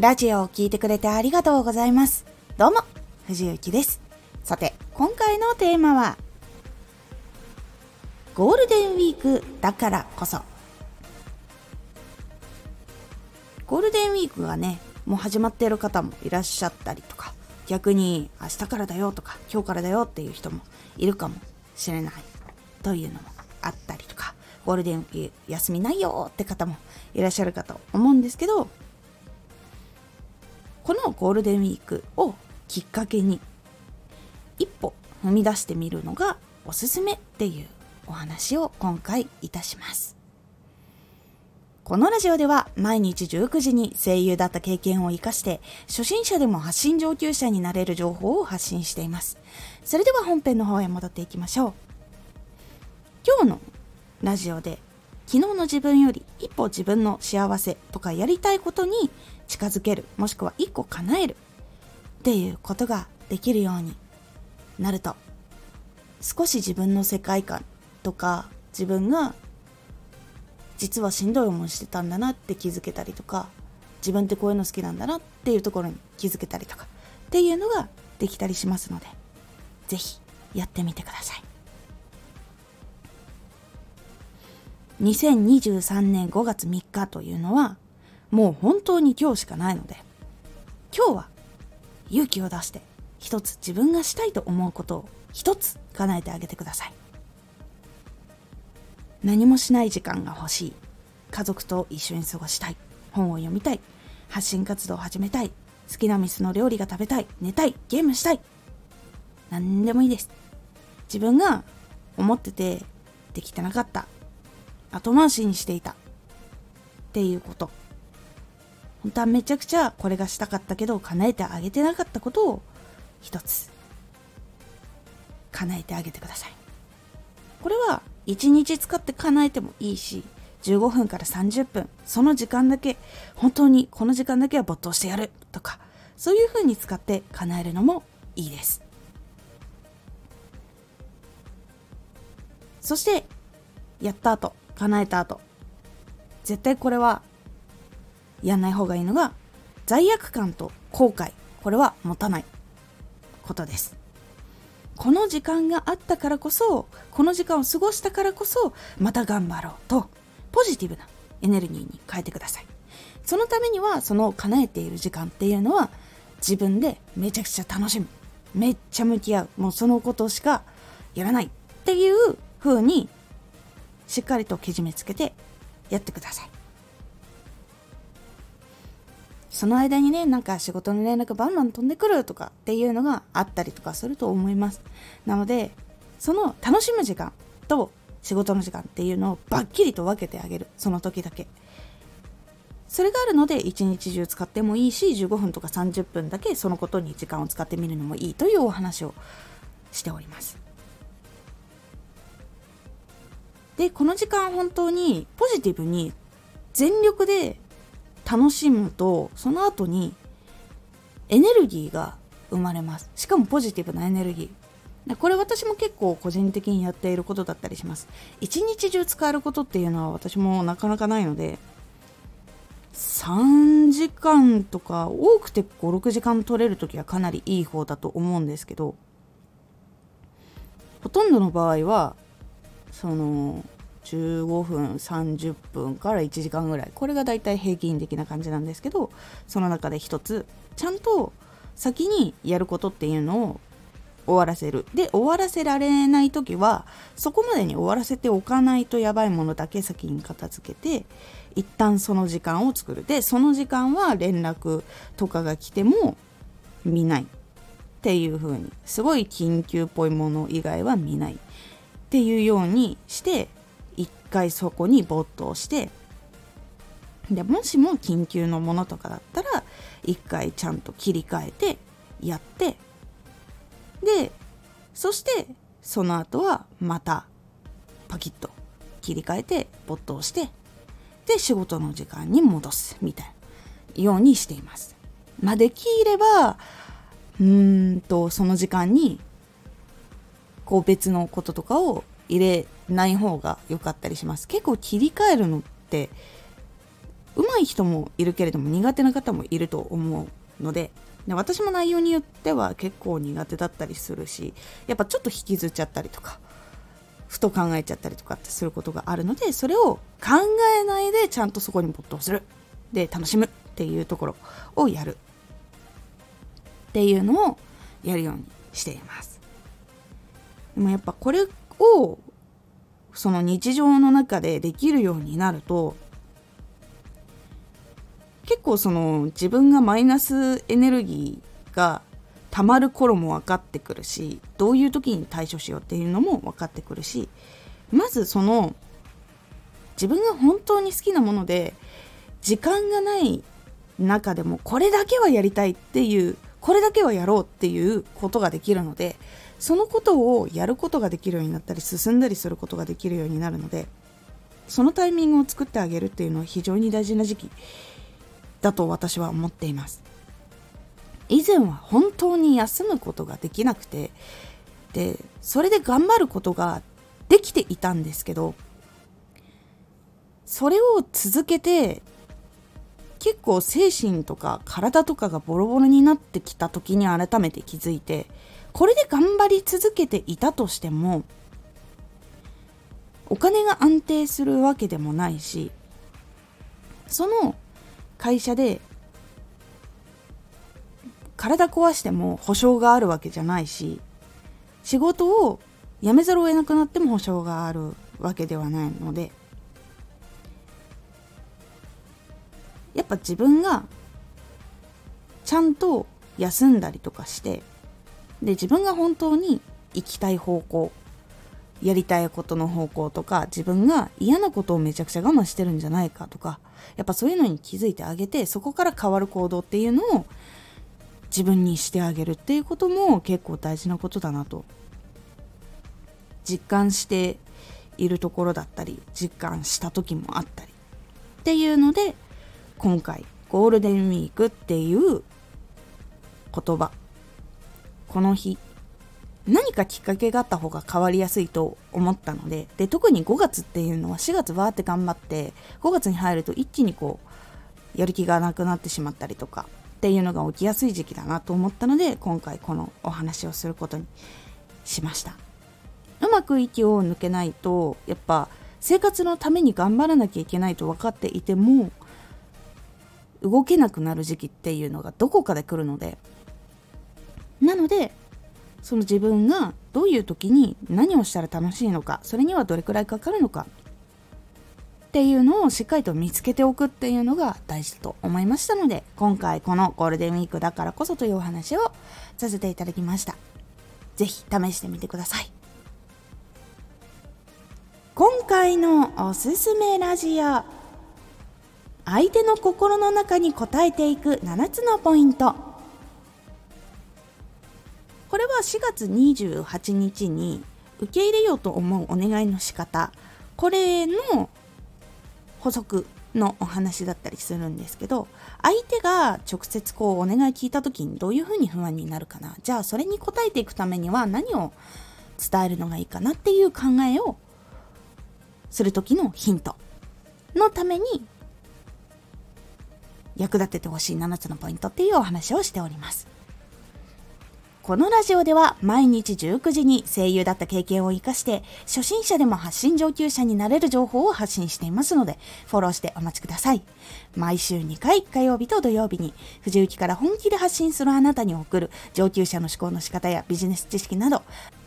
ラジオを聴いてくれてありがとうございます。どうも、藤幸です。さて、今回のテーマは、ゴールデンウィークだからこそ。ゴールデンウィークがね、もう始まっている方もいらっしゃったりとか、逆に明日からだよとか、今日からだよっていう人もいるかもしれないというのもあったりとか、ゴールデンウィーク休みないよって方もいらっしゃるかと思うんですけど、このゴールデンウィークをきっかけに一歩踏み出してみるのがおすすめっていうお話を今回いたします。このラジオでは毎日19時に声優だった経験を活かして初心者でも発信上級者になれる情報を発信しています。それでは本編の方へ戻っていきましょう。今日のラジオで昨日の自分より一歩自分の幸せとかやりたいことに近づけるもしくは一個叶えるっていうことができるようになると少し自分の世界観とか自分が実はしんどい思いしてたんだなって気づけたりとか自分ってこういうの好きなんだなっていうところに気づけたりとかっていうのができたりしますので是非やってみてください。2023年5月3日というのはもう本当に今日しかないので今日は勇気を出して一つ自分がしたいと思うことを一つ叶えてあげてください。何もしない時間が欲しい。家族と一緒に過ごしたい。本を読みたい。発信活動を始めたい。好きな店の料理が食べたい。寝たい。ゲームしたい。何でもいいです。自分が思っててできてなかった。後回しにしていた。っていうこと。本当はめちゃくちゃこれがしたかったけど叶えてあげてなかったことを一つ叶えてあげてください。これは1日使って叶えてもいいし15分から30分その時間だけ本当にこの時間だけは没頭してやるとかそういうふうに使って叶えるのもいいです。そしてやった後叶えた後絶対これはやんない方がいいのが罪悪感と後悔。これは持たないことです。この時間があったからこそこの時間を過ごしたからこそまた頑張ろうとポジティブなエネルギーに変えてください。そのためにはその叶えている時間っていうのは自分でめちゃくちゃ楽しむ。めっちゃ向き合う。もうそのことしかやらないっていう風にしっかりとけじめつけてやってください。その間にねなんか仕事の連絡バンバン飛んでくるとかっていうのがあったりとかすると思います。なのでその楽しむ時間と仕事の時間っていうのをバッキリと分けてあげる。その時だけ。それがあるので一日中使ってもいいし15分とか30分だけそのことに時間を使ってみるのもいいというお話をしております。でこの時間本当にポジティブに全力で楽しむとその後にエネルギーが生まれます。しかもポジティブなエネルギー。これ私も結構個人的にやっていることだったりします。一日中使えることっていうのは私もなかなかないので3時間とか多くて56時間取れる時はかなりいい方だと思うんですけどほとんどの場合はその15分30分から1時間ぐらい。これがだいたい平均的な感じなんですけどその中で一つ。ちゃんと先にやることっていうのを終わらせる。で終わらせられない時はそこまでに終わらせておかないとやばいものだけ先に片付けて一旦その時間を作る。でその時間は連絡とかが来ても見ないっていう風に。すごい緊急っぽいもの以外は見ないっていうようにして回そこに没頭してでもしも緊急のものとかだったら一回ちゃんと切り替えてやってでそしてその後はまたパキッと切り替えて没頭してで仕事の時間に戻すみたいなようにしています。まあ、できればうんとその時間にこう別のこととかを入れない方が良かったりします。結構切り替えるのって上手い人もいるけれども苦手な方もいると思うのでで私も内容によっては結構苦手だったりするしやっぱちょっと引きずっちゃったりとかふと考えちゃったりとかってすることがあるのでそれを考えないでちゃんとそこに没頭する。で楽しむっていうところをやる。っていうのをやるようにしています。でもやっぱこれをその日常の中でできるようになると結構その自分がマイナスエネルギーが溜まる頃も分かってくるしどういう時に対処しようっていうのも分かってくるしまずその自分が本当に好きなもので時間がない中でもこれだけはやりたいっていうこれだけはやろうっていうことができるのでそのことをやることができるようになったり進んだりすることができるようになるのでそのタイミングを作ってあげるっていうのは非常に大事な時期だと私は思っています。以前は本当に休むことができなくてでそれで頑張ることができていたんですけどそれを続けて結構精神とか体とかがボロボロになってきた時に改めて気づいてこれで頑張り続けていたとしてもお金が安定するわけでもないしその会社で体壊しても保証があるわけじゃないし仕事を辞めざるを得なくなっても保証があるわけではないのでやっぱ自分がちゃんと休んだりとかしてで自分が本当に行きたい方向やりたいことの方向とか自分が嫌なことをめちゃくちゃ我慢してるんじゃないかとかやっぱそういうのに気づいてあげてそこから変わる行動っていうのを自分にしてあげるっていうことも結構大事なことだなと。実感しているところだったり実感した時もあったり。っていうので今回ゴールデンウィークっていう言葉この日何かきっかけがあった方が変わりやすいと思ったのでで特に5月っていうのは4月わーって頑張って5月に入ると一気にこうやる気がなくなってしまったりとかっていうのが起きやすい時期だなと思ったので今回このお話をすることにしました。うまく息を抜けないとやっぱ生活のために頑張らなきゃいけないと分かっていても動けなくなる時期っていうのがどこかで来るのでなのでその自分がどういう時に何をしたら楽しいのかそれにはどれくらいかかるのかっていうのをしっかりと見つけておくっていうのが大事だと思いましたので今回このゴールデンウィークだからこそというお話をさせていただきました。是非試してみてください。今回のおすすめラジオ相手の心の中に答えていく7つのポイント。これは4月28日に受け入れようと思うお願いの仕方これの補足のお話だったりするんですけど相手が直接こうお願い聞いた時にどういうふうに不安になるかなじゃあそれに応えていくためには何を伝えるのがいいかなっていう考えをする時のヒントのために役立ててほしい7つのポイントっていうお話をしております。このラジオでは毎日19時に声優だった経験を活かして初心者でも発信上級者になれる情報を発信していますのでフォローしてお待ちください。毎週2回火曜日と土曜日に藤雪から本気で発信するあなたに送る上級者の思考の仕方やビジネス知識など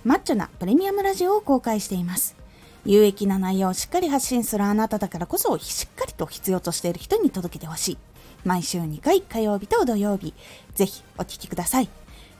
マッチョなプレミアムラジオを公開しています。有益な内容をしっかり発信するあなただからこそしっかりと必要としている人に届けてほしい。毎週2回火曜日と土曜日、ぜひお聴きください。